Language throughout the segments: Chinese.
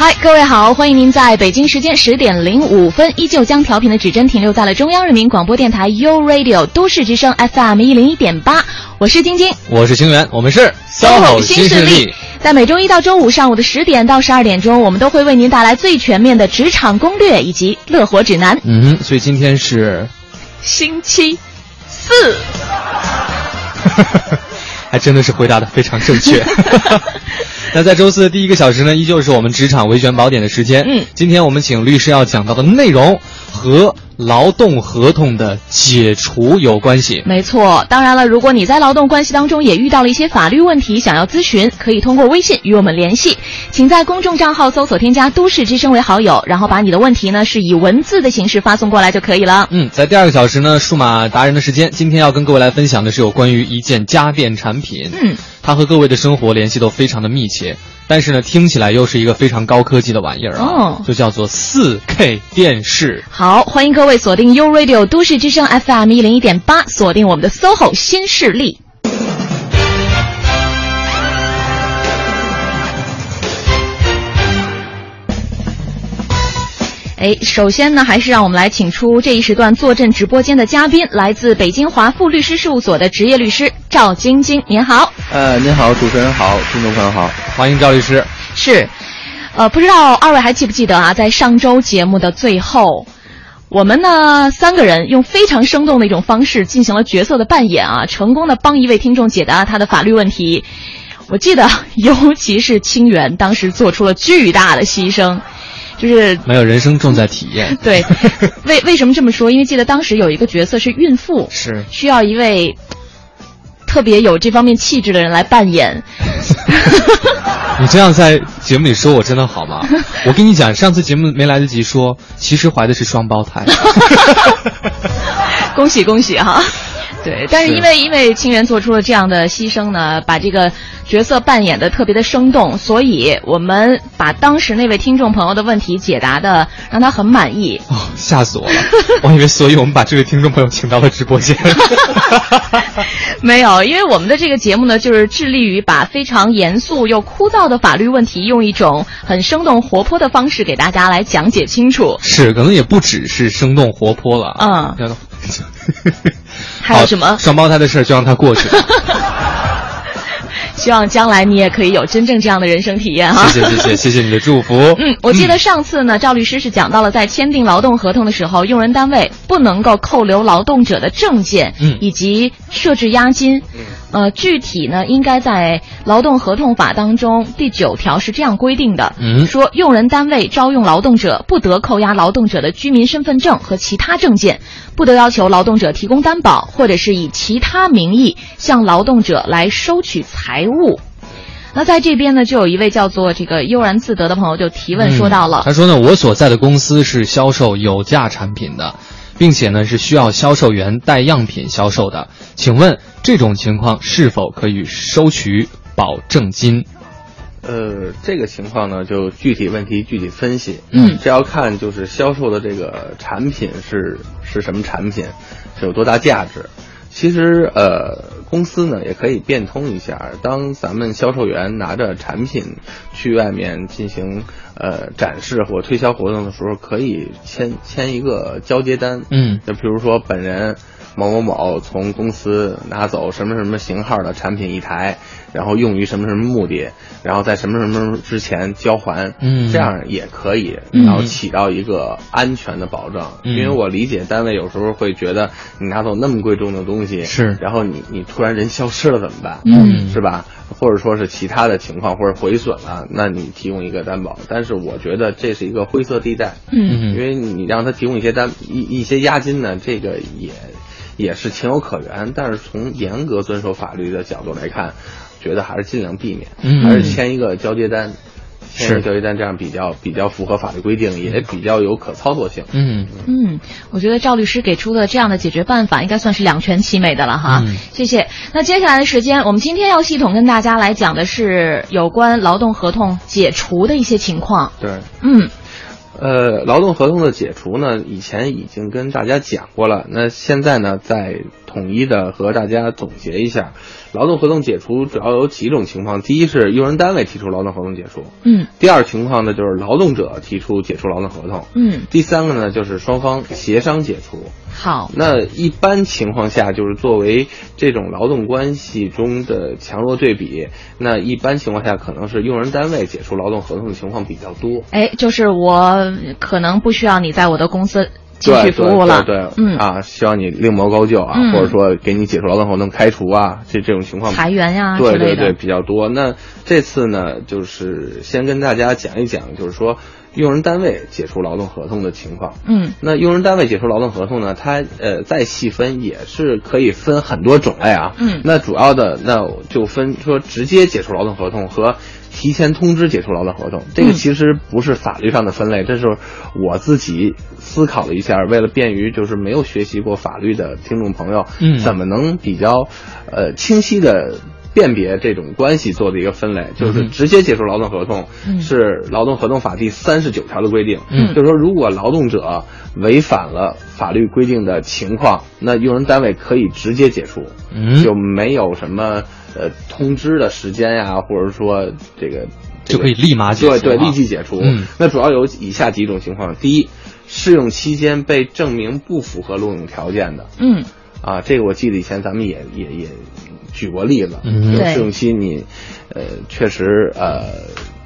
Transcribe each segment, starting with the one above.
嗨，各位好，欢迎您在北京时间十点零五分，依旧将调频的指针停留在了中央人民广播电台 u Radio 都市之声 FM 一零一点八。我是晶晶，我是清源，我们是 SOHO 新势力。在每周一到周五上午的十点到十二点钟，我们都会为您带来最全面的职场攻略以及乐活指南。嗯，所以今天是星期四，还真的是回答的非常正确。那在周四的第一个小时呢，依旧是我们职场维权宝典的时间。嗯，今天我们请律师要讲到的内容和劳动合同的解除有关系。没错，当然了，如果你在劳动关系当中也遇到了一些法律问题，想要咨询，可以通过微信与我们联系，请在公众账号搜索添加“都市之声”为好友，然后把你的问题呢是以文字的形式发送过来就可以了。嗯，在第二个小时呢，数码达人的时间，今天要跟各位来分享的是有关于一件家电产品。嗯。它和各位的生活联系都非常的密切，但是呢，听起来又是一个非常高科技的玩意儿啊，就叫做四 K 电视。好，欢迎各位锁定 U Radio 都市之声 FM 一零一点八，锁定我们的 SOHO 新势力。哎，首先呢，还是让我们来请出这一时段坐镇直播间的嘉宾，来自北京华富律师事务所的职业律师赵晶晶，您好。呃，您好，主持人好，听众朋友好，欢迎赵律师。是，呃，不知道二位还记不记得啊？在上周节目的最后，我们呢三个人用非常生动的一种方式进行了角色的扮演啊，成功的帮一位听众解答了他的法律问题。我记得，尤其是清源当时做出了巨大的牺牲。就是没有人生重在体验。对，为为什么这么说？因为记得当时有一个角色是孕妇，是需要一位特别有这方面气质的人来扮演。你这样在节目里说我真的好吗？我跟你讲，上次节目没来得及说，其实怀的是双胞胎。恭喜恭喜哈！对，但是因为因为清源做出了这样的牺牲呢，把这个角色扮演的特别的生动，所以我们把当时那位听众朋友的问题解答的让他很满意。哦，吓死我了！我以为所以我们把这位听众朋友请到了直播间。没有，因为我们的这个节目呢，就是致力于把非常严肃又枯燥的法律问题，用一种很生动活泼的方式给大家来讲解清楚。是，可能也不只是生动活泼了。嗯。还有什么双胞胎的事儿就让它过去。希望将来你也可以有真正这样的人生体验哈。谢谢谢谢谢谢你的祝福。嗯，我记得上次呢，赵律师是讲到了在签订劳动合同的时候，用人单位不能够扣留劳动者的证件，嗯，以及设置押金。嗯，呃，具体呢，应该在劳动合同法当中第九条是这样规定的，嗯，说用人单位招用劳动者，不得扣押劳动者的居民身份证和其他证件。不得要求劳动者提供担保，或者是以其他名义向劳动者来收取财物。那在这边呢，就有一位叫做这个悠然自得的朋友就提问说到了，他说呢，我所在的公司是销售有价产品的，并且呢是需要销售员带样品销售的，请问这种情况是否可以收取保证金？呃，这个情况呢，就具体问题具体分析。嗯，这要看就是销售的这个产品是是什么产品，是有多大价值。其实呃，公司呢也可以变通一下，当咱们销售员拿着产品去外面进行呃展示或推销活动的时候，可以签签一个交接单。嗯，就比如说本人。某某某从公司拿走什么什么型号的产品一台，然后用于什么什么目的，然后在什么什么之前交还，嗯，这样也可以，然后起到一个安全的保障。因为我理解单位有时候会觉得你拿走那么贵重的东西，是，然后你你突然人消失了怎么办？嗯，是吧？或者说是其他的情况或者毁损了，那你提供一个担保。但是我觉得这是一个灰色地带，嗯，因为你让他提供一些单一一些押金呢，这个也。也是情有可原，但是从严格遵守法律的角度来看，觉得还是尽量避免，还是签一个交接单，签个交接单这样比较比较符合法律规定，也比较有可操作性。嗯嗯，我觉得赵律师给出的这样的解决办法，应该算是两全其美的了哈。嗯谢谢。那接下来的时间，我们今天要系统跟大家来讲的是有关劳动合同解除的一些情况。对，嗯呃，劳动合同的解除呢，以前已经跟大家讲过了。那现在呢，再统一的和大家总结一下，劳动合同解除主要有几种情况：第一是用人单位提出劳动合同解除；嗯第二情况呢，就是劳动者提出解除劳动合同；嗯，第三个呢，就是双方协商解除。好。那一般情况下，就是作为这种劳动关系中的强弱对比，那一般情况下可能是用人单位解除劳动合同的情况比较多。哎，就是我可能不需要你在我的公司继续对服务了。对对对嗯啊，希望你另谋高就啊，嗯或者说给你解除劳动合同、开除啊，这这种情况裁员呀对对对比较多。那这次呢，就是先跟大家讲一讲，就是说用人单位解除劳动合同的情况。嗯那用人单位解除劳动合同呢，它呃再细分也是可以分很多种类啊。嗯那主要的那就分说直接解除劳动合同和提前通知解除劳动合同。这个嗯。其实不是法律上的分类，这是我自己思考了一下，为了便于就是没有学习过法律的听众朋友，嗯。怎么能比较呃清晰的。辨别这种关系做的一个分类，就是嗯直接解除劳动合同嗯。是《劳动合同法》第三十九条的规定，嗯。就是说如果劳动者违反了法律规定的情况，那用人单位可以直接解除，嗯。就没有什么呃通知的时间呀、或者说这个就可以立马解除对立即解除。嗯。那主要有以下几种情况：第一，试用期间被证明不符合录用条件的。嗯。啊，这个我记得以前咱们也也也举过例子，嗯。试用期你呃确实呃。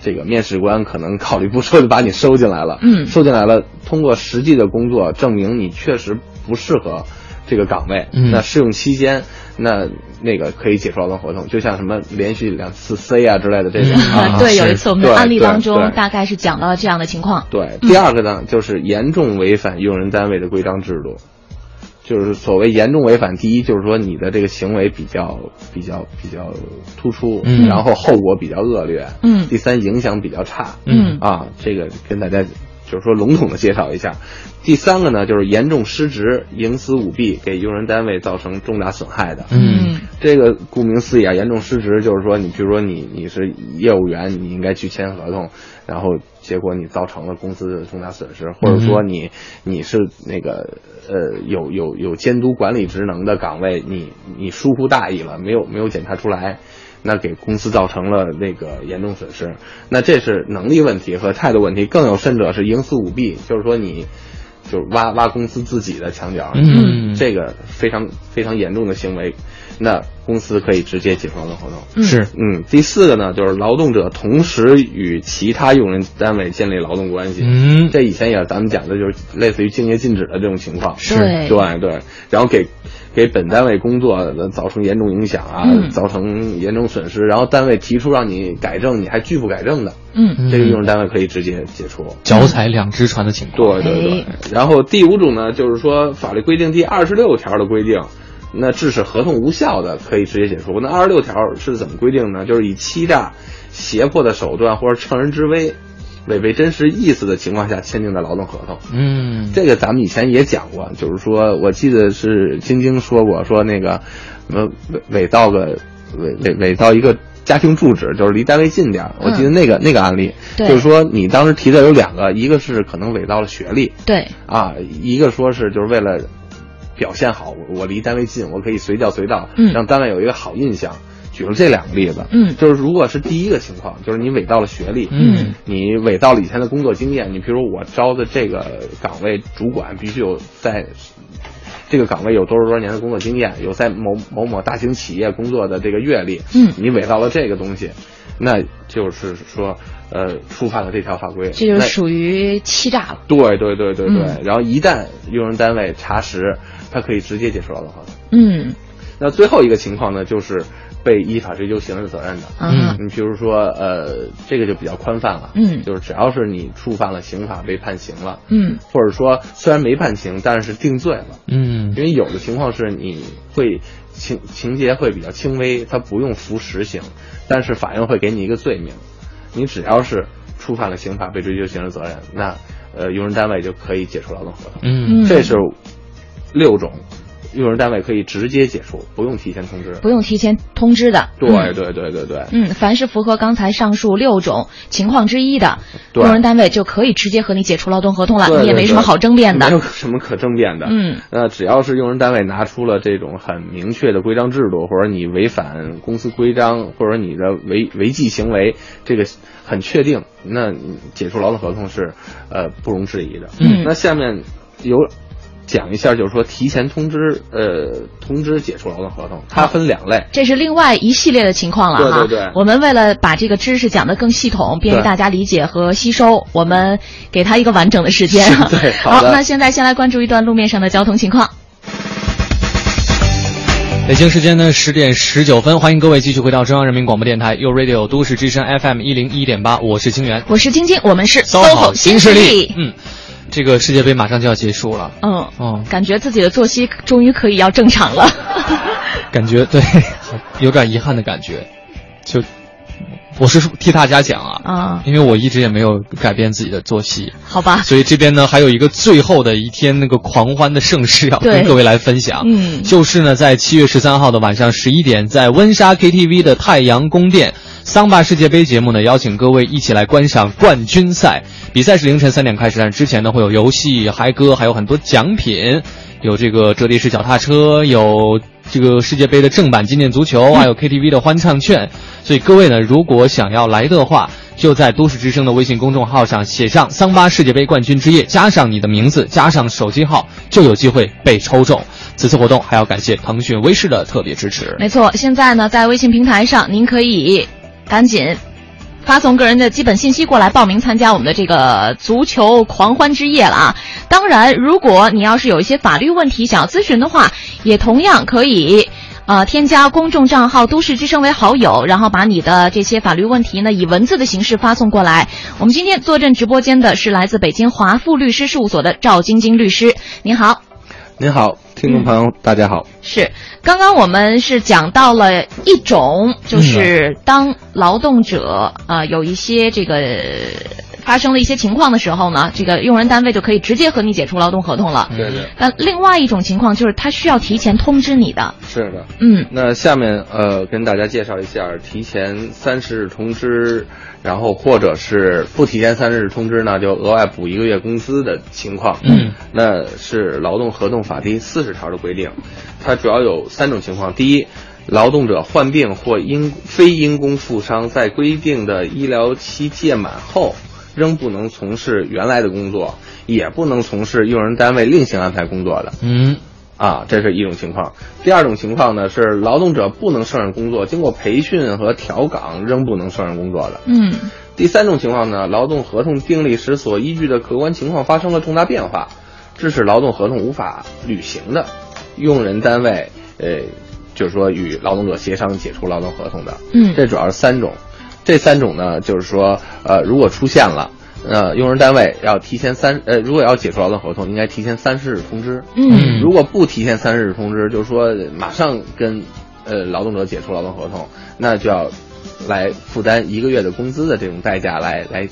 这个面试官可能考虑不周就把你收进来了，嗯。收进来了，通过实际的工作证明你确实不适合这个岗位，嗯。那试用期间，那那个可以解除劳动合同，就像什么连续两次 C 啊之类的这种、嗯。啊，对，有一次我们的案例当中大概是讲到了这样的情况。对，第二个呢，就是严重违反用人单位的规章制度。就是所谓严重违反，第一就是说你的这个行为比较比较比较突出，嗯。然后后果比较恶劣，嗯。第三影响比较差，嗯。啊，这个跟大家就是说笼统的介绍一下。第三个呢，就是严重失职、营私舞弊，给用人单位造成重大损害的。嗯这个顾名思义啊，严重失职就是说，你比如说你你是业务员，你应该去签合同，然后结果你造成了公司的重大损失，或者说你你是那个呃有有有监督管理职能的岗位，你你疏忽大意了，没有没有检查出来。那给公司造成了那个严重损失，那这是能力问题和态度问题，更有甚者是营私舞弊，就是说你就是挖挖公司自己的墙角，嗯。这个非常非常严重的行为，那公司可以直接解除劳动。合同。嗯。是。嗯，第四个呢，就是劳动者同时与其他用人单位建立劳动关系。嗯。这以前也咱们讲的就是类似于竞业禁止的这种情况。是。对对对，然后给给本单位工作造成严重影响啊，嗯造成严重损失，然后单位提出让你改正，你还拒不改正的，嗯这个用人单位可以直接解除。脚踩两只船的情况。对对对哎，然后第五种呢，就是说法律规定第二十六条的规定，那致使合同无效的可以直接解除。那二十六条是怎么规定呢？就是以欺诈、胁迫的手段或者乘人之危、违背真实意思的情况下签订的劳动合同。嗯这个咱们以前也讲过，就是说我记得是晶晶说过，说那个什么伪伪造个伪伪伪造一个家庭住址，就是离单位近点儿。我记得那个、那个案例，对就是说你当时提的有两个，一个是可能伪造了学历对，啊，一个说是就是为了表现好，我我离单位近，我可以随叫随到，嗯让单位有一个好印象。举了这两个例子，嗯。就是如果是第一个情况，就是你伪造了学历，嗯。你伪造了以前的工作经验，你比如我招的这个岗位主管必须有在这个岗位有多少多少年的工作经验，有在某某某大型企业工作的这个阅历，嗯。你伪造了这个东西，那就是说呃触犯了这条法规，这就是属于欺诈了。对对对对对，嗯。然后一旦用人单位查实，他可以直接解除劳动合同。嗯。那最后一个情况呢，就是被依法追究刑事责任的。嗯。你比如说，呃，这个就比较宽泛了，嗯。就是只要是你触犯了刑法被判刑了，嗯。或者说虽然没判刑，但是定罪了，嗯。因为有的情况是你会情情节会比较轻微，他不用服实刑，但是法院会给你一个罪名，你只要是触犯了刑法被追究刑事责任，那呃用人单位就可以解除劳动合同。嗯。这是六种，用人单位可以直接解除，不用提前通知。不用提前通知的。对嗯对对对对，嗯，凡是符合刚才上述六种情况之一的，用人单位就可以直接和你解除劳动合同了，对对对你也没什么好争辩的没。有什么可争辩的。嗯，那只要是用人单位拿出了这种很明确的规章制度，或者你违反公司规章，或者你的违违纪行为，这个很确定，那解除劳动合同是呃不容置疑的。嗯那下面有。讲一下，就是说提前通知，呃，通知解除劳动合同，它分两类。这是另外一系列的情况了哈。对对对我们为了把这个知识讲得更系统，便于大家理解和吸收，我们给他一个完整的时间。对好好，那现在先来关注一段路面上的交通情况。北京时间呢十点十九分，欢迎各位继续回到中央人民广播电台 u Radio 都市之声 FM 一零一点八，我是清源。我是晶晶，我们是 SOHO 新势力。嗯，这个世界杯马上就要结束了，嗯，嗯，感觉自己的作息终于可以要正常了。感觉对，有点遗憾的感觉，就我是替大家讲啊，啊，因为我一直也没有改变自己的作息，好吧。所以这边呢还有一个最后的一天那个狂欢的盛世要跟各位来分享。嗯就是呢在七月十三号的晚上十一点，在温莎 KTV 的太阳宫殿。桑巴世界杯节目呢，邀请各位一起来观赏冠军赛。比赛是凌晨三点开始，但是之前呢会有游戏、嗨歌，还有很多奖品，有这个折叠式脚踏车，有这个世界杯的正版纪念足球，还有 KTV 的欢唱券。所以各位呢，如果想要来的话，就在都市之声的微信公众号上写上“桑巴世界杯冠军之夜”，加上你的名字，加上手机号，就有机会被抽中。此次活动还要感谢腾讯微视的特别支持。没错，现在呢，在微信平台上，您可以赶紧发送个人的基本信息过来报名参加我们的这个足球狂欢之夜了啊！当然，如果你要是有一些法律问题想要咨询的话，也同样可以。呃，添加公众账号“都市之声”为好友，然后把你的这些法律问题呢以文字的形式发送过来。我们今天坐镇直播间的是来自北京华富律师事务所的赵晶晶律师，您好。您好，听众朋友，大家好。是，刚刚我们是讲到了一种，就是当劳动者呃有一些这个发生了一些情况的时候呢，这个用人单位就可以直接和你解除劳动合同了。对对，但另外一种情况就是他需要提前通知你的。是的。嗯那下面呃，跟大家介绍一下提前三十日通知，然后或者是不提前三十日通知呢，就额外补一个月工资的情况。嗯，那是劳动合同法第四十条的规定，它主要有三种情况：第一，劳动者患病或因非因公负伤，在规定的医疗期届满后，仍不能从事原来的工作，也不能从事用人单位另行安排工作的。嗯啊，这是一种情况。第二种情况呢是劳动者不能胜任工作，经过培训和调岗仍不能胜任工作的。嗯第三种情况呢，劳动合同订立时所依据的客观情况发生了重大变化，致使劳动合同无法履行的，用人单位呃，就是说与劳动者协商解除劳动合同的。嗯这主要是三种。这三种呢，就是说呃，如果出现了。呃，用人单位要提前三呃，如果要解除劳动合同，应该提前三十日通知。嗯如果不提前三十日通知，就是说马上跟呃劳动者解除劳动合同，那就要来负担一个月的工资的这种代价来来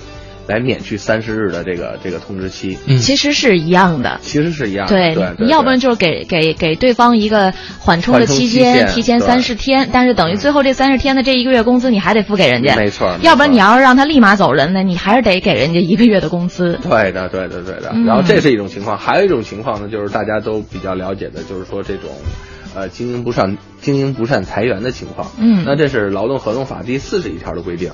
来免去三十日的这个这个通知期，嗯，其实是一样的。其实是一样的。对，对，对你要不然就是给给给对方一个缓冲的期间提前三十天，但是等于最后这三十天的这一个月工资你还得付给人家，没错要不然你要是让他立马走人呢，你还是得给人家一个月的工资。对的，对的，对的。嗯然后这是一种情况，还有一种情况呢，就是大家都比较了解的，就是说这种，呃，经营不善、经营不善裁员的情况。嗯那这是劳动合同法第四十一条的规定，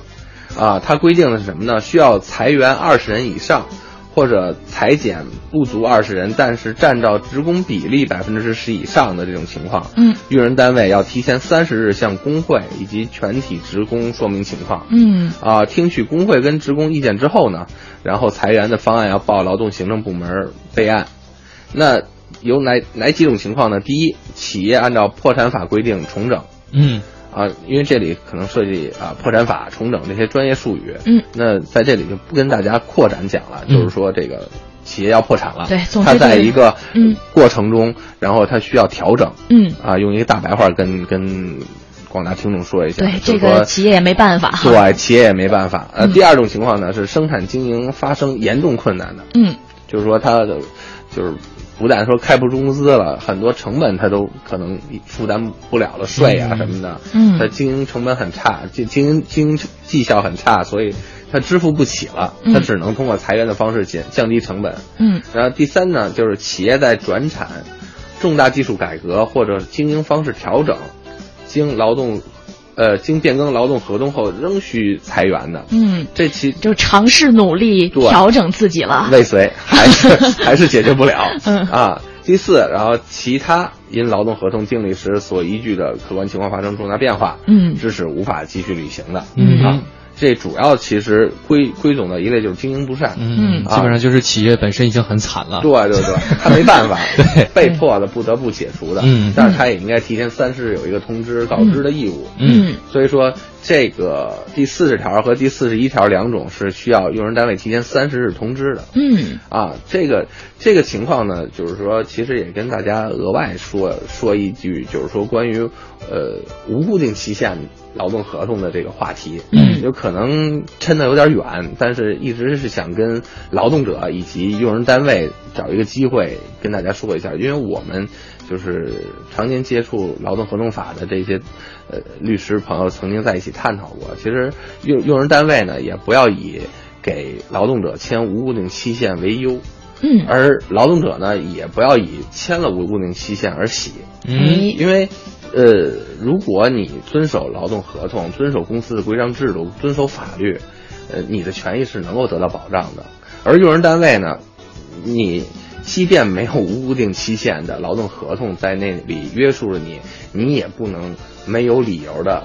啊，它规定的是什么呢？需要裁员二十人以上，或者裁减不足二十人，但是占到职工比例百分之十以上的这种情况，嗯，用人单位要提前三十日向工会以及全体职工说明情况。嗯啊，听取工会跟职工意见之后呢，然后裁员的方案要报劳动行政部门备案。那有哪哪几种情况呢？第一，企业按照破产法规定重整嗯啊，因为这里可能涉及啊破产法重整这些专业术语。嗯，那在这里就不跟大家扩展讲了，嗯就是说这个企业要破产了，对它在一个嗯过程中，然后它需要调整。嗯啊，用一个大白话跟跟广广大听众说一下。对，就是这个说企业也没办法。对，企业也没办法。呃，嗯第二种情况呢是生产经营发生严重困难的，嗯就是说它的就是不但说开不出工资了，很多成本他都可能负担不了了，税啊嗯什么的，嗯他经营成本很差，经经营经营绩效很差，所以他支付不起了，他只能通过裁员的方式减降低成本。嗯然后第三呢，就是企业在转产、重大技术改革或者经营方式调整，经劳动，呃，经变更劳动合同后仍需裁员的，嗯，这其就尝试努力调整自己了。未遂还是 还是解决不了。嗯啊。第四，然后其他因劳动合同订立时所依据的客观情况发生重大变化，嗯致使无法继续履行的，嗯啊，这主要其实归归总的一类就是经营不善，嗯，啊基本上就是企业本身已经很惨了。对对对，他没办法，对被迫的不得不解除的。嗯但是他也应该提前三十日有一个通知告知的义务。嗯所以说，这个第四十条和第四十一条两种是需要用人单位提前三十日通知的。嗯啊，这个这个情况呢，就是说，其实也跟大家额外说说一句，就是说关于呃无固定期限劳动合同的这个话题，嗯。有可能抻的有点远，但是一直是想跟劳动者以及用人单位找一个机会跟大家说一下，因为我们就是常年接触劳动合同法的这些呃律师朋友曾经在一起探讨过，其实用用人单位呢也不要以给劳动者签无固定期限为优。嗯，而劳动者呢，也不要以签了无固定期限而喜，嗯哎。因为，呃，如果你遵守劳动合同、遵守公司的规章制度、遵守法律，呃，你的权益是能够得到保障的。而用人单位呢，你即便没有无固定期限的劳动合同在那里约束着你，你也不能没有理由的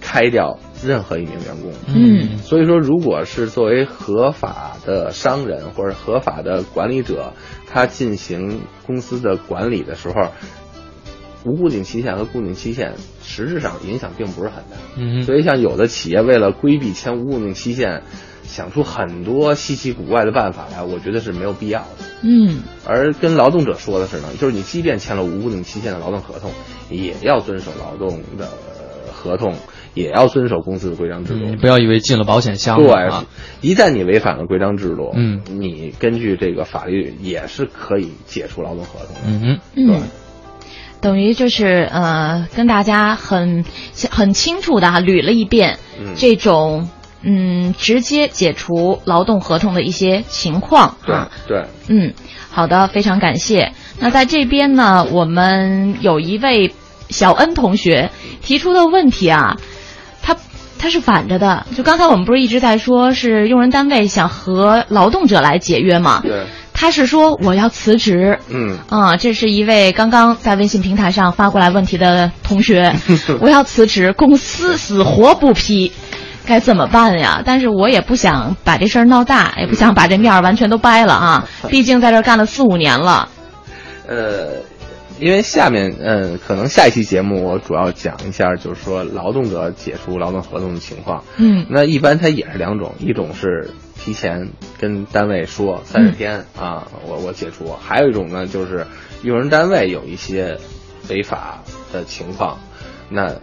开掉任何一名员工。嗯所以说，如果是作为合法的商人或者合法的管理者，他进行公司的管理的时候，无固定期限和固定期限实质上影响并不是很大。嗯所以，像有的企业为了规避签无固定期限，想出很多稀奇古怪的办法来，我觉得是没有必要的。嗯而跟劳动者说的是呢，就是你即便签了无固定期限的劳动合同，也要遵守劳动的呃合同，也要遵守公司的规章制度。嗯，不要以为进了保险箱对了啊，，一旦你违反了规章制度，嗯，你根据这个法律也是可以解除劳动合同的。嗯哼，嗯。等于就是呃，跟大家很很清楚的哈捋了一遍嗯这种嗯直接解除劳动合同的一些情况对哈。对，嗯，好的，非常感谢。那在这边呢，我们有一位小恩同学提出的问题啊，他他是反着的。就刚才我们不是一直在说，是用人单位想和劳动者来解约吗？对，他是说我要辞职。嗯，啊，这是一位刚刚在微信平台上发过来问题的同学，我要辞职，公司死活不批，该怎么办呀？但是我也不想把这事儿闹大，也不想把这面儿完全都掰了啊，毕竟在这儿干了四五年了。呃，因为下面嗯，可能下一期节目我主要讲一下，就是说劳动者解除劳动合同的情况。嗯那一般它也是两种，一种是提前跟单位说三十天、啊，我我解除；还有一种呢，就是用人单位有一些违法的情况，那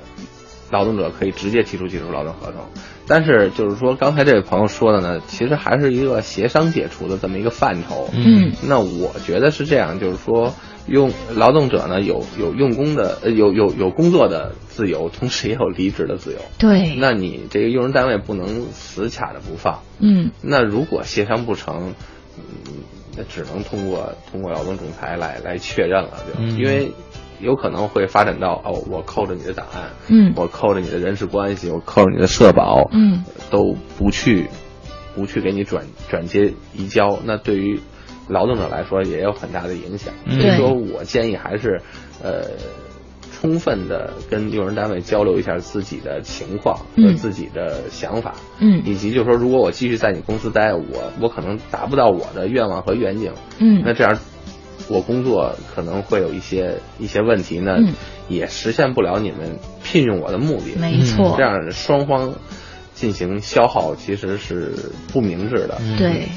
劳动者可以直接提出解除劳动合同。但是就是说，刚才这位朋友说的呢，其实还是一个协商解除的这么一个范畴。嗯那我觉得是这样，就是说，用劳动者呢有有用工的，呃有有有工作的自由，同时也有离职的自由。对，那你这个用人单位不能死卡着不放。嗯。那如果协商不成，嗯，那只能通过通过劳动仲裁来来确认了，就、嗯。因为有可能会发展到哦，我扣着你的档案，嗯。我扣着你的人事关系，我扣着你的社保，嗯，都不去不去给你转转接移交，那对于劳动者来说也有很大的影响。嗯所以说我建议还是呃。充分的跟用人单位交流一下自己的情况和嗯自己的想法，嗯以及就是说，如果我继续在你公司待，我我可能达不到我的愿望和愿景，那嗯这样我工作可能会有一些一些问题呢，嗯也实现不了你们聘用我的目的。没错这，样双方进行消耗其实是不明智的。嗯对。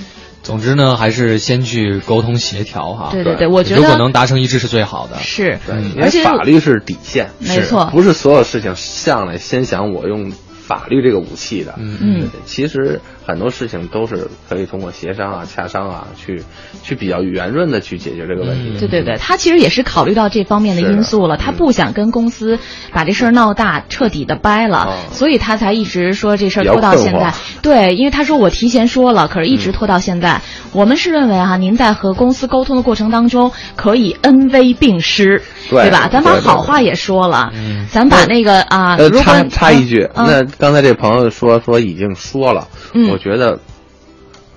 总之呢，还是先去沟通协调哈。对对对，我觉得如果能达成一致是最好的。是，对，因而且为法律是底线，没错不是所有事情上来先想我用法律这个武器的。嗯嗯其实很多事情都是可以通过协商啊、洽商啊，去去比较圆润的去解决这个问题。嗯对对对，他其实也是考虑到这方面的因素了，他不想跟公司把这事儿闹大，彻底的掰了，哦所以他才一直说这事儿拖到现在。对，因为他说我提前说了，可是一直拖到现在。我们是认为哈、您在和公司沟通的过程当中，可以恩威并施，对吧？咱把好话也说了，嗯咱把那个啊，呃，如果插插一句，嗯那刚才这朋友说说已经说了，嗯。我觉得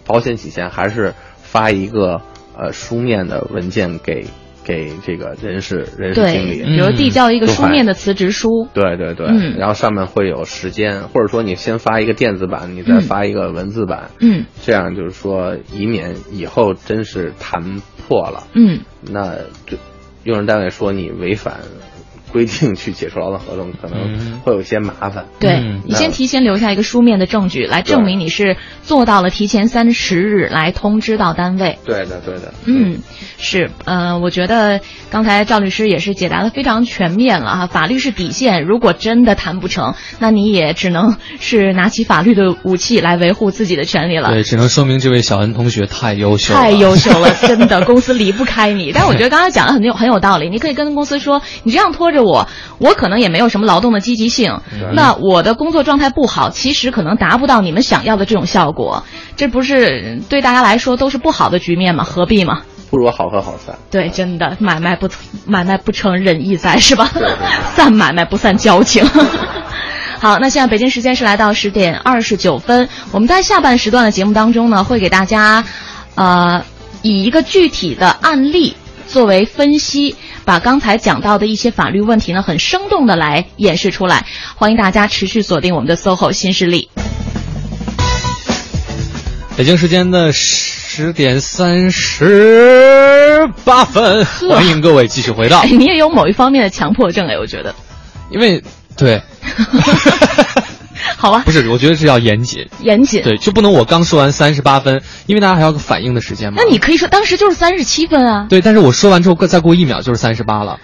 保险起见还是发一个呃书面的文件给给这个人事人事经，理。比如递交一个书面的辞职书，对对对，嗯。然后上面会有时间，或者说你先发一个电子版，你再嗯发一个文字版，嗯。这样就是说，以免以后真是谈破了，嗯，那就用人单位说你违反规定去解除劳动合同，可能嗯会有一些麻烦。对、嗯你先提前留下一个书面的证据，来证明你是做到了提前三十日来通知到单位。对的，对的，嗯，是，呃，我觉得刚才赵律师也是解答的非常全面了哈。法律是底线，如果真的谈不成，那你也只能是拿起法律的武器来维护自己的权利了。对，只能说明这位小恩同学太优秀了，太优秀了，真的，公司离不开你。但我觉得刚才讲的很有很有道理，你可以跟公司说，你这样拖着我，我可能也没有什么劳动的积极性，那我的工作状态不好，其实可能达不到你们想要的这种效果，这不是对大家来说都是不好的局面吗？何必嘛？不如好合好散。对，真的买卖不买卖不成仁义在，是吧对对？散买卖不散交情。好，那现在北京时间是来到十点二十九分，我们在下半时段的节目当中呢，会给大家，呃，以一个具体的案例作为分析，把刚才讲到的一些法律问题呢，很生动的来演示出来。欢迎大家持续锁定我们的 SOHO 新势力。北京时间的十点三十八分，欢迎各位继续回到哎，，你也有某一方面的强迫症哎，我觉得。因为对，好吧不，是，我觉得是要严谨，严谨。对，就不能我刚说完三十八分，因为大家还要个反应的时间嘛。那你可以说当时就是三十七分啊。对，但是我说完之后，再过一秒就是三十八了，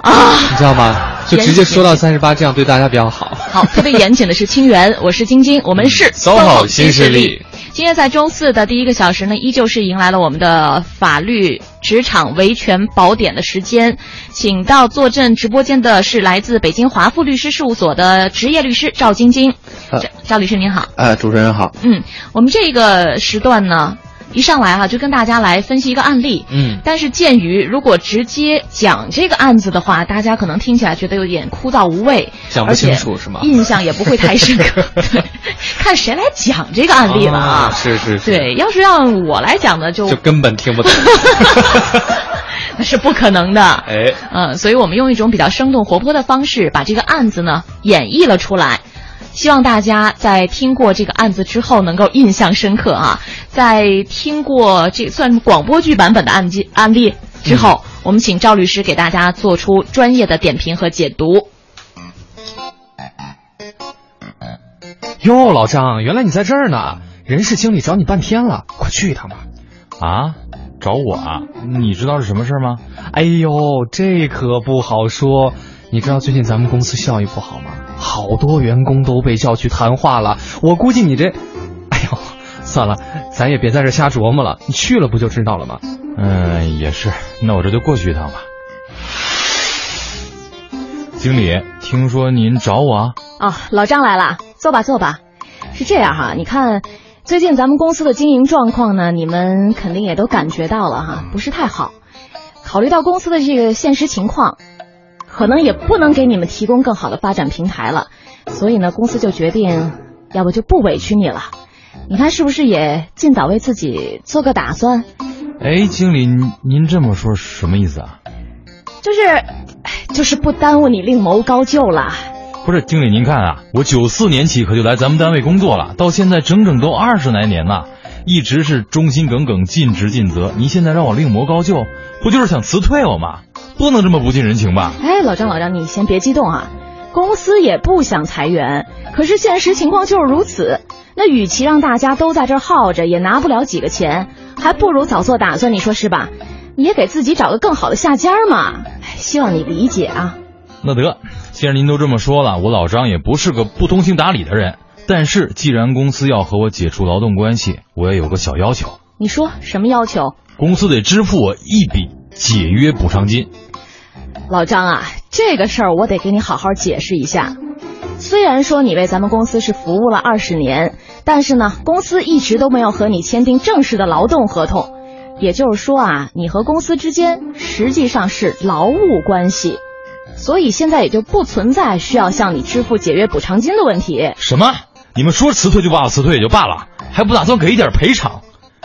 啊。你知道吗？就直接说到三十八，这样对大家比较好。好，特别严谨的是清源，我是晶晶，我们是 SOHO 新势力。今天在周四的第一个小时呢，依旧是迎来了我们的法律职场维权宝典的时间，请到坐镇直播间的是来自北京华富律师事务所的职业律师赵晶晶。啊。赵赵律师您好，呃，主持人好，嗯，我们这个时段呢，一上来哈、就跟大家来分析一个案例。嗯但是鉴于如果直接讲这个案子的话，大家可能听起来觉得有点枯燥无味，讲不清楚是吗印象也不会太深刻。对，看谁来讲这个案例了啊？是是是，对，要是让我来讲呢，就就根本听不懂。那是不可能的。哎，嗯，所以我们用一种比较生动活泼的方式，把这个案子呢演绎了出来。希望大家在听过这个案子之后能够印象深刻啊！在听过这算广播剧版本的案件案例之后，我们请赵律师给大家做出专业的点评和解读。哟，老张，原来你在这儿呢！人事经理找你半天了，快去一趟吧。啊，找我啊？你知道是什么事吗？哎呦，这可不好说。你知道最近咱们公司效益不好吗？好多员工都被叫去谈话了。我估计你这，哎呦，算了，咱也别在这瞎琢磨了。你去了不就知道了吗？嗯，也是。那我这就过去一趟吧。经理，听说您找我啊？哦，老张来了，坐吧坐吧。是这样哈，你看最近咱们公司的经营状况呢，你们肯定也都感觉到了哈，不是太好。考虑到公司的这个现实情况，可能也不能给你们提供更好的发展平台了，所以呢，公司就决定，要不就不委屈你了。你看是不是也尽早为自己做个打算？哎，经理，您您这么说什么意思啊？就是，哎就是不耽误你另谋高就了。不是，经理您看啊，我九四年起可就来咱们单位工作了，到现在整整都二十来年了，一直是忠心耿耿、尽职尽责。您现在让我另谋高就，不就是想辞退我吗？不能这么不近人情吧？哎，老张，老张，你先别激动啊，公司也不想裁员，可是现实情况就是如此。那与其让大家都在这儿耗着，也拿不了几个钱，还不如早做打算，你说是吧？你也给自己找个更好的下家嘛。希望你理解啊。那得，既然您都这么说了，我老张也不是个不通情达理的人。但是既然公司要和我解除劳动关系，我也有个小要求。你说什么要求？公司得支付我一笔解约补偿金。老张啊，这个事儿我得给你好好解释一下。虽然说你为咱们公司是服务了二十年，但是呢，公司一直都没有和你签订正式的劳动合同，也就是说啊，你和公司之间实际上是劳务关系，所以现在也就不存在需要向你支付解约补偿金的问题。什么？你们说辞退就把我，辞退也就罢了，还不打算给一点赔偿？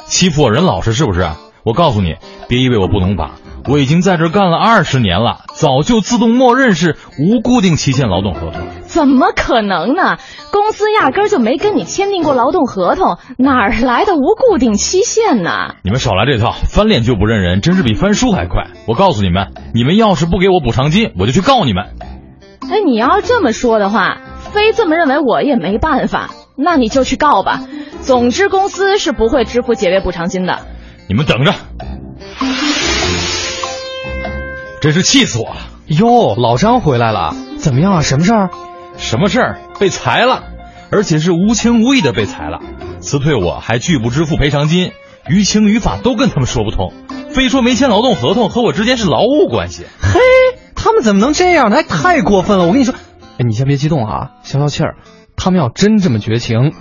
欺负我人老实是不是？我告诉你，别以为我不懂法。我已经在这干了二十年了，早就自动默认是无固定期限劳动合同。怎么可能呢？公司压根儿就没跟你签订过劳动合同，哪儿来的无固定期限呢？你们少来这套，翻脸就不认人，真是比翻书还快。我告诉你们，你们要是不给我补偿金，我就去告你们。哎，你要是这么说的话，非这么认为我也没办法。那你就去告吧。总之，公司是不会支付解约补偿金的。你们等着。真是气死我了！哟，老张回来了，怎么样啊？什么事儿？什么事儿？被裁了，而且是无情无义的被裁了。辞退我还拒不支付赔偿金，于情于法都跟他们说不通，非说没签劳动合同和我之间是劳务关系。嘿，他们怎么能这样呢？还太过分了！我跟你说，哎，你先别激动啊，消消气儿。他们要真这么绝情，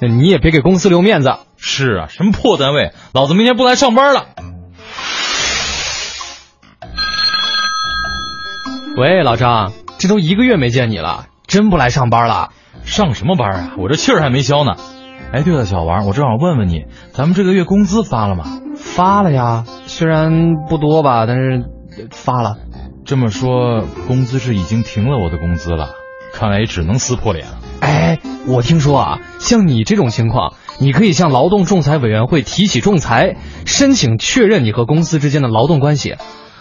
那你也别给公司留面子。是啊，什么破单位，老子明天不来上班了。喂，老张，这都一个月没见你了，真不来上班了？上什么班啊？我这气儿还没消呢。哎，对了，小王，我正好问问你，咱们这个月工资发了吗？发了呀，虽然不多吧，但是发了。这么说，工资是已经停了我的工资了，看来也只能撕破脸了。哎，我听说啊，像你这种情况，你可以向劳动仲裁委员会提起仲裁，申请确认你和公司之间的劳动关系。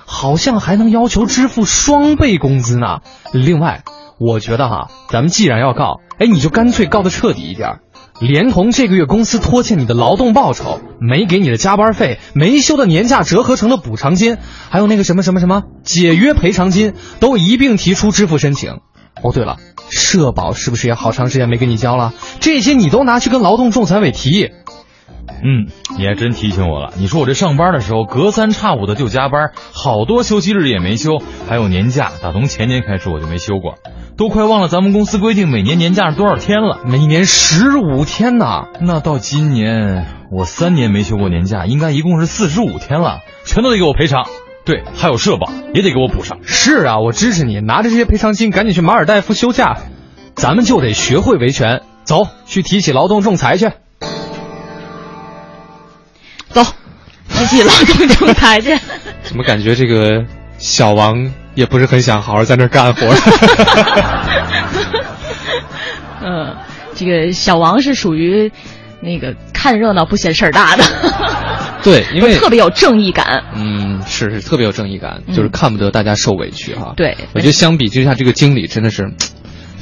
好像还能要求支付双倍工资呢。另外，我觉得哈，咱们既然要告，哎，你就干脆告的彻底一点，连同这个月公司拖欠你的劳动报酬、没给你的加班费、没休的年假折合成的补偿金，还有那个什么什么什么解约赔偿金，都一并提出支付申请。哦，对了，社保是不是也好长时间没给你交了？这些你都拿去跟劳动仲裁委提。嗯，你还真提醒我了。你说我这上班的时候隔三差五的就加班，好多休息日也没休，还有年假，打从前年开始我就没休过，都快忘了咱们公司规定每年年假是多少天了。每年十五天呐，那到今年我三年没休过年假，应该一共是四十五天了，全都得给我赔偿。对，还有社保也得给我补上。是啊，我支持你，拿着这些赔偿金赶紧去马尔代夫休假。咱们就得学会维权，走去提起劳动仲裁去。走，提起劳动仲裁去。怎么感觉这个小王也不是很想好好在那干活？嗯，这个小王是属于那个看热闹不嫌事儿大的。对，因为 特别有正义感。嗯，是是特别有正义感，就是看不得大家受委屈哈。对，我觉得相比之下，这个经理真的是。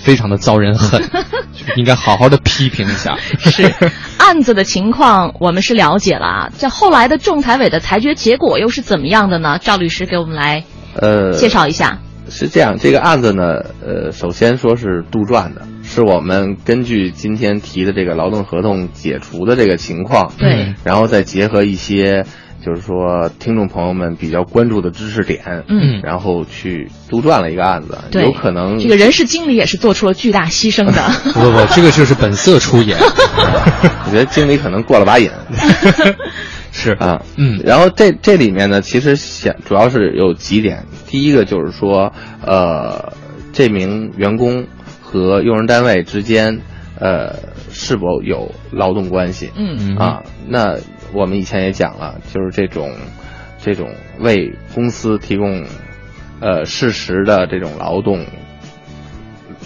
非常的遭人恨，应该好好的批评一下。是案子的情况，我们是了解了啊。这后来的仲裁委的裁决结果又是怎么样的呢？赵律师给我们来呃介绍一下。是这样，这个案子呢，呃，首先说是杜撰的，是我们根据今天提的这个劳动合同解除的这个情况，对，然后再结合一些。就是说，听众朋友们比较关注的知识点，嗯，然后去杜撰了一个案子，有可能这个人事经理也是做出了巨大牺牲的。不不不，这个就是本色出演。我觉得经理可能过了把瘾。是啊，嗯，然后这这里面呢，其实想主要是有几点，第一个就是说，呃，这名员工和用人单位之间，呃，是否有劳动关系？嗯啊，那。我们以前也讲了，就是这种，这种为公司提供，呃，事实的这种劳动，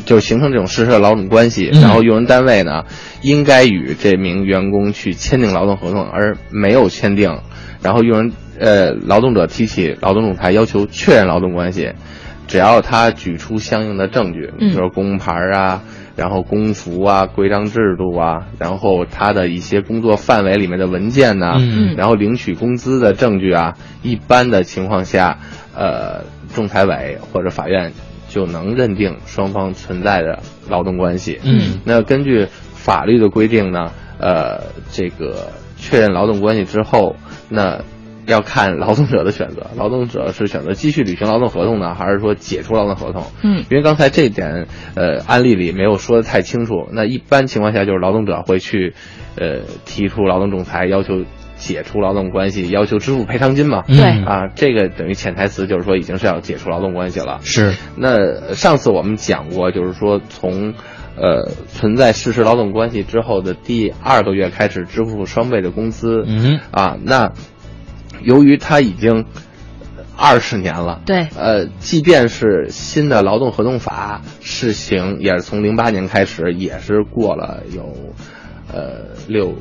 就形成这种事实的劳动关系。然后用人单位呢，应该与这名员工去签订劳动合同，而没有签订。然后用人呃劳动者提起劳动仲裁，要求确认劳动关系，只要他举出相应的证据，比如说工牌啊。然后工服啊、规章制度啊，然后他的一些工作范围里面的文件呐、嗯然后领取工资的证据啊，一般的情况下，呃，仲裁委或者法院就能认定双方存在的劳动关系。嗯那根据法律的规定呢，呃，这个确认劳动关系之后，那要看劳动者的选择，劳动者是选择继续履行劳动合同呢，还是说解除劳动合同？嗯因为刚才这点，呃，案例里没有说的太清楚。那一般情况下，就是劳动者会去，呃，提出劳动仲裁，要求解除劳动关系，要求支付赔偿金嘛。嗯对啊，这个等于潜台词就是说已经是要解除劳动关系了。是那上次我们讲过，就是说从呃存在事实劳动关系之后的第二个月开始支付双倍的工资。嗯啊，那由于他已经二十年了，对呃，即便是新的劳动合同法试行，也是从零八年开始，也是过了有呃六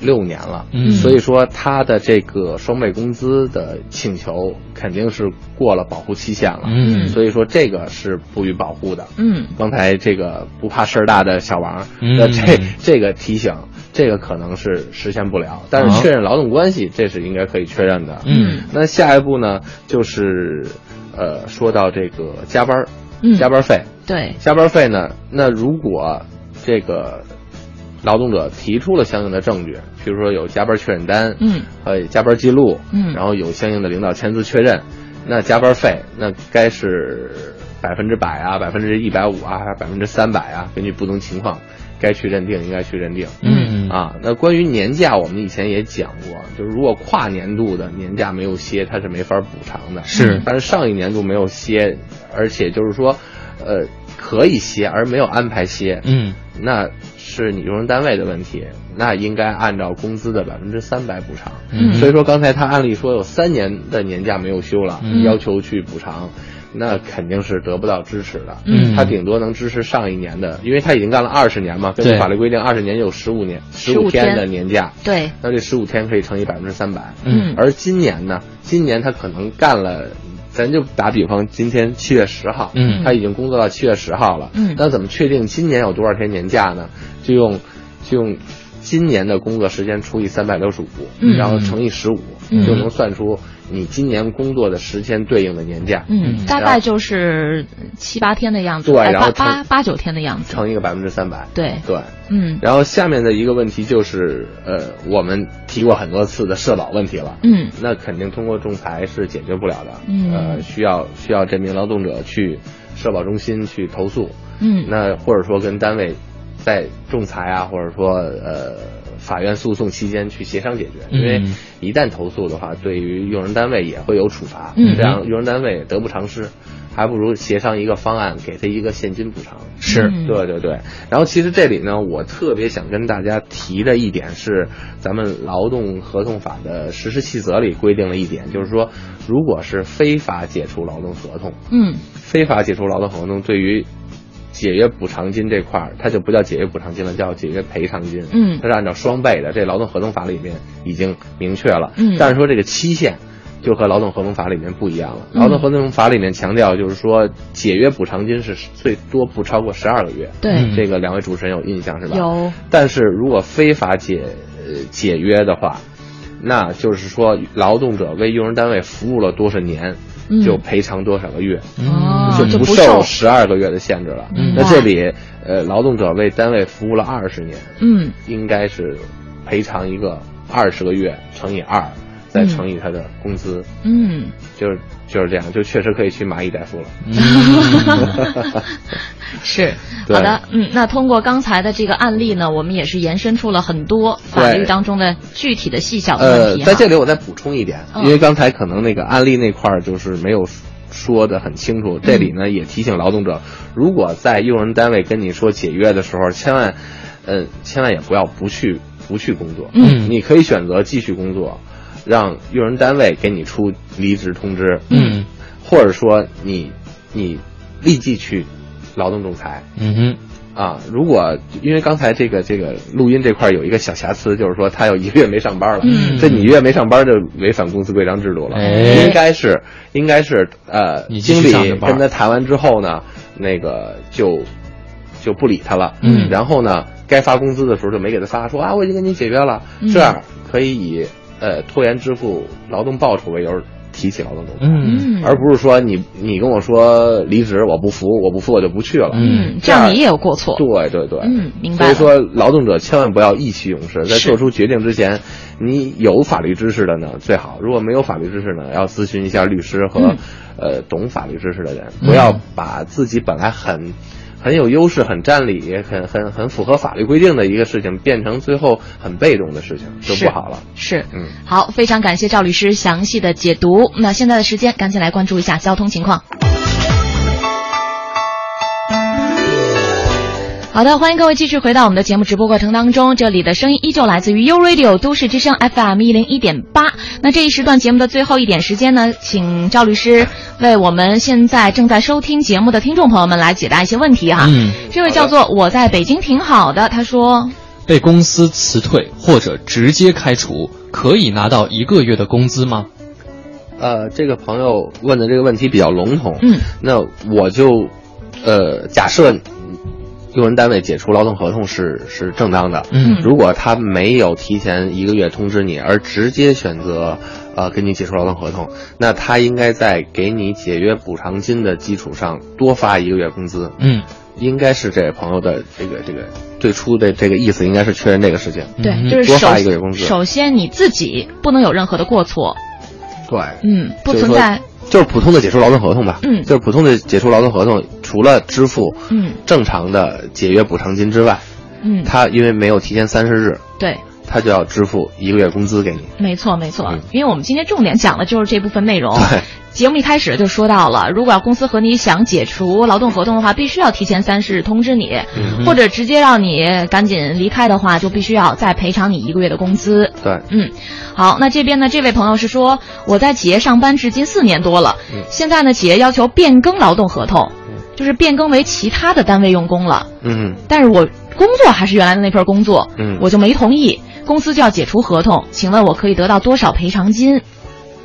六年了。嗯所以说他的这个双倍工资的请求肯定是过了保护期限了。嗯所以说这个是不予保护的。嗯刚才这个不怕事儿大的小王嗯的这、这个提醒，这个可能是实现不了，但是确认劳动关系，这是应该可以确认的。嗯。那下一步呢，就是呃，说到这个加班儿，嗯，加班费，对，加班费呢，那如果这个劳动者提出了相应的证据，比如说有加班确认单，嗯，呃，加班记录，嗯。然后有相应的领导签字确认，那加班费那该是百分之百啊，百分之一百五啊，还是百分之三百啊？根据不同情况，该去认定应该去认定。嗯啊，那关于年假，我们以前也讲过，就是如果跨年度的年假没有歇，它是没法补偿的。是但是上一年度没有歇，而且就是说，呃，可以歇而没有安排歇，嗯那是你用人单位的问题，那应该按照工资的百分之三百补偿。嗯。所以说刚才他案例说有三年的年假没有休了，嗯。要求去补偿。那肯定是得不到支持的，嗯。他顶多能支持上一年的，因为他已经干了二十年嘛，根据法律规定，二十年有十五年十15五天。天的年假，对，那这十五天可以乘以百分之三百。嗯。而今年呢，今年他可能干了，咱就打比方，今天七月十号，嗯。他已经工作到七月十号了，嗯。那怎么确定今年有多少天年假呢？就用就用今年的工作时间除以三百六十五，嗯。然后乘以十五、嗯。就能算出你今年工作的时间对应的年假，嗯，大概就是七八天的样子，哎对然后八八九天的样子，乘一个百分之三百。对，对，嗯。然后下面的一个问题就是，呃，我们提过很多次的社保问题了。嗯。那肯定通过仲裁是解决不了的，嗯。呃，需要需要这名劳动者去社保中心去投诉，嗯。那或者说跟单位在仲裁啊，或者说呃法院诉讼期间去协商解决，嗯。因为一旦投诉的话，对于用人单位也会有处罚，嗯。这样用人单位得不偿失，还不如协商一个方案，给他一个现金补偿。是。嗯对对对，然后其实这里呢，我特别想跟大家提的一点是，咱们劳动合同法的实施细则里规定了一点，就是说，如果是非法解除劳动合同，嗯。非法解除劳动合同，对于解约补偿金这块儿，它就不叫解约补偿金了，叫解约赔偿金。嗯它是按照双倍的，这劳动合同法里面已经明确了。嗯但是说这个期限。就和劳动合同法里面不一样了。嗯劳动合同法里面强调，就是说解约补偿金是最多不超过十二个月。对嗯这个两位主持人有印象是吧？有但是如果非法解呃解约的话，那就是说劳动者为用人单位服务了多少年，嗯就赔偿多少个月，哦。就不受十二个月的限制了。那这里呃，劳动者为单位服务了二十年，嗯。应该是赔偿一个二十个月乘以二，再乘以他的工资，嗯。就是就是这样，就确实可以去蚂蚁代付了。是。好的，嗯，那通过刚才的这个案例呢，我们也是延伸出了很多法律当中的具体的细小的问呃，题呃。在这里我再补充一点，嗯。因为刚才可能那个案例那块儿就是没有说的很清楚，这里呢也提醒劳动者，如果在用人单位跟你说解约的时候，千万，呃，千万也不要不去不去工作，嗯。你可以选择继续工作，让用人单位给你出离职通知，嗯。或者说你你立即去劳动仲裁，嗯哼。啊，如果因为刚才这个这个录音这块有一个小瑕疵，就是说他有一个月没上班了，嗯。这你一个月没上班就违反公司规章制度了，哎。应该是应该是呃，你经理跟他谈完之后呢，那个就就不理他了，嗯。然后呢，该发工资的时候就没给他发，说啊我已经给你解约了，嗯。这样可以以呃拖延支付劳动报酬为由提起劳动仲裁。而不是说你你跟我说离职我不服，我不服我就不去了。嗯，这样你也有过错。对对对，嗯明白所以说，劳动者千万不要意气用事，在做出决定之前，你有法律知识的呢最好；如果没有法律知识呢，要咨询一下律师和、嗯呃懂法律知识的人，不要把自己本来很。很有优势、很占理、很很很符合法律规定的一个事情，变成最后很被动的事情，就不好了。是，嗯，好，非常感谢赵律师详细的解读。那现在的时间，赶紧来关注一下交通情况。好的，欢迎各位继续回到我们的节目直播过程当中，这里的声音依旧来自于 U Radio 都市之声 FM 一零一点八。那这一时段节目的最后一点时间呢，请赵律师为我们现在正在收听节目的听众朋友们来解答一些问题哈。嗯，这位叫做我在北京挺好的，他说，被公司辞退或者直接开除，可以拿到一个月的工资吗？呃，这个朋友问的这个问题比较笼统，嗯，那我就，呃，假设用人单位解除劳动合同是是正当的，嗯。如果他没有提前一个月通知你，而直接选择呃跟你解除劳动合同，那他应该在给你解约补偿金的基础上多发一个月工资，嗯，应该是这位朋友的这个这个最初的这个意思，应该是确认这个事情，对，嗯。就是多发一个月工资。首先你自己不能有任何的过错，对，嗯，不存在，就是普通的解除劳动合同吧，嗯。就是普通的解除劳动合同，除了支付嗯。正常的解约补偿金之外，嗯，他因为没有提前三十日，对。他就要支付一个月工资给你。没错，没错嗯，因为我们今天重点讲的就是这部分内容。对，节目一开始就说到了，如果要公司和你想解除劳动合同的话，必须要提前三十日通知你，嗯。或者直接让你赶紧离开的话，就必须要再赔偿你一个月的工资。对，嗯，好，那这边呢，这位朋友是说我在企业上班至今四年多了，嗯。现在呢，企业要求变更劳动合同，就是变更为其他的单位用工了，嗯。但是我工作还是原来的那份工作，嗯。我就没同意，公司就要解除合同，请问我可以得到多少赔偿金？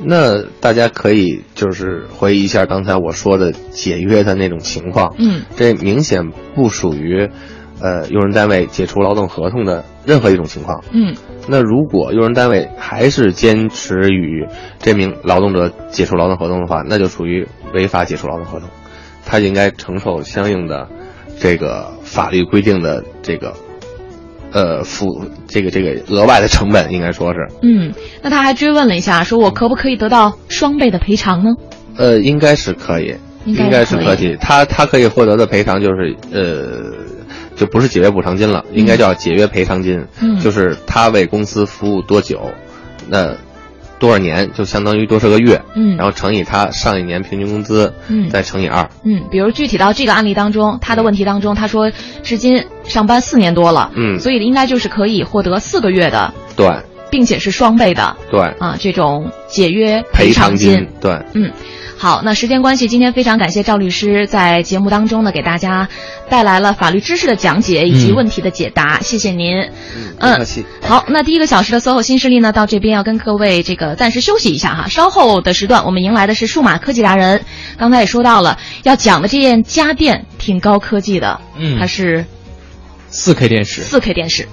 那大家可以就是回忆一下刚才我说的解约的那种情况，嗯这明显不属于，呃，用人单位解除劳动合同的任何一种情况。嗯那如果用人单位还是坚持与这名劳动者解除劳动合同的话，那就属于违法解除劳动合同，他应该承受相应的这个法律规定的这个呃付这个这个额外的成本，应该说是嗯，那他还追问了一下，说我可不可以得到双倍的赔偿呢？呃应该是可以，应该是可以可以，他他可以获得的赔偿就是呃。就不是解约补偿金了，应该叫解约赔偿金。嗯就是他为公司服务多久，那多少年就相当于多少个月，嗯。然后乘以他上一年平均工资，嗯。再乘以二。嗯，比如具体到这个案例当中，他的问题当中，他说至今上班四年多了，嗯。所以应该就是可以获得四个月的，对。并且是双倍的对，啊这种解约赔偿偿金，对，嗯，好，那时间关系，今天非常感谢赵律师在节目当中呢，给大家带来了法律知识的讲解以及嗯问题的解答，谢谢您。嗯。好，那第一个小时的 SOHO 新势力呢，到这边要跟各位这个暂时休息一下哈。稍后的时段，我们迎来的是数码科技达人。刚才也说到了，要讲的这件家电挺高科技的，嗯它是四 K 电视。四 K 电视。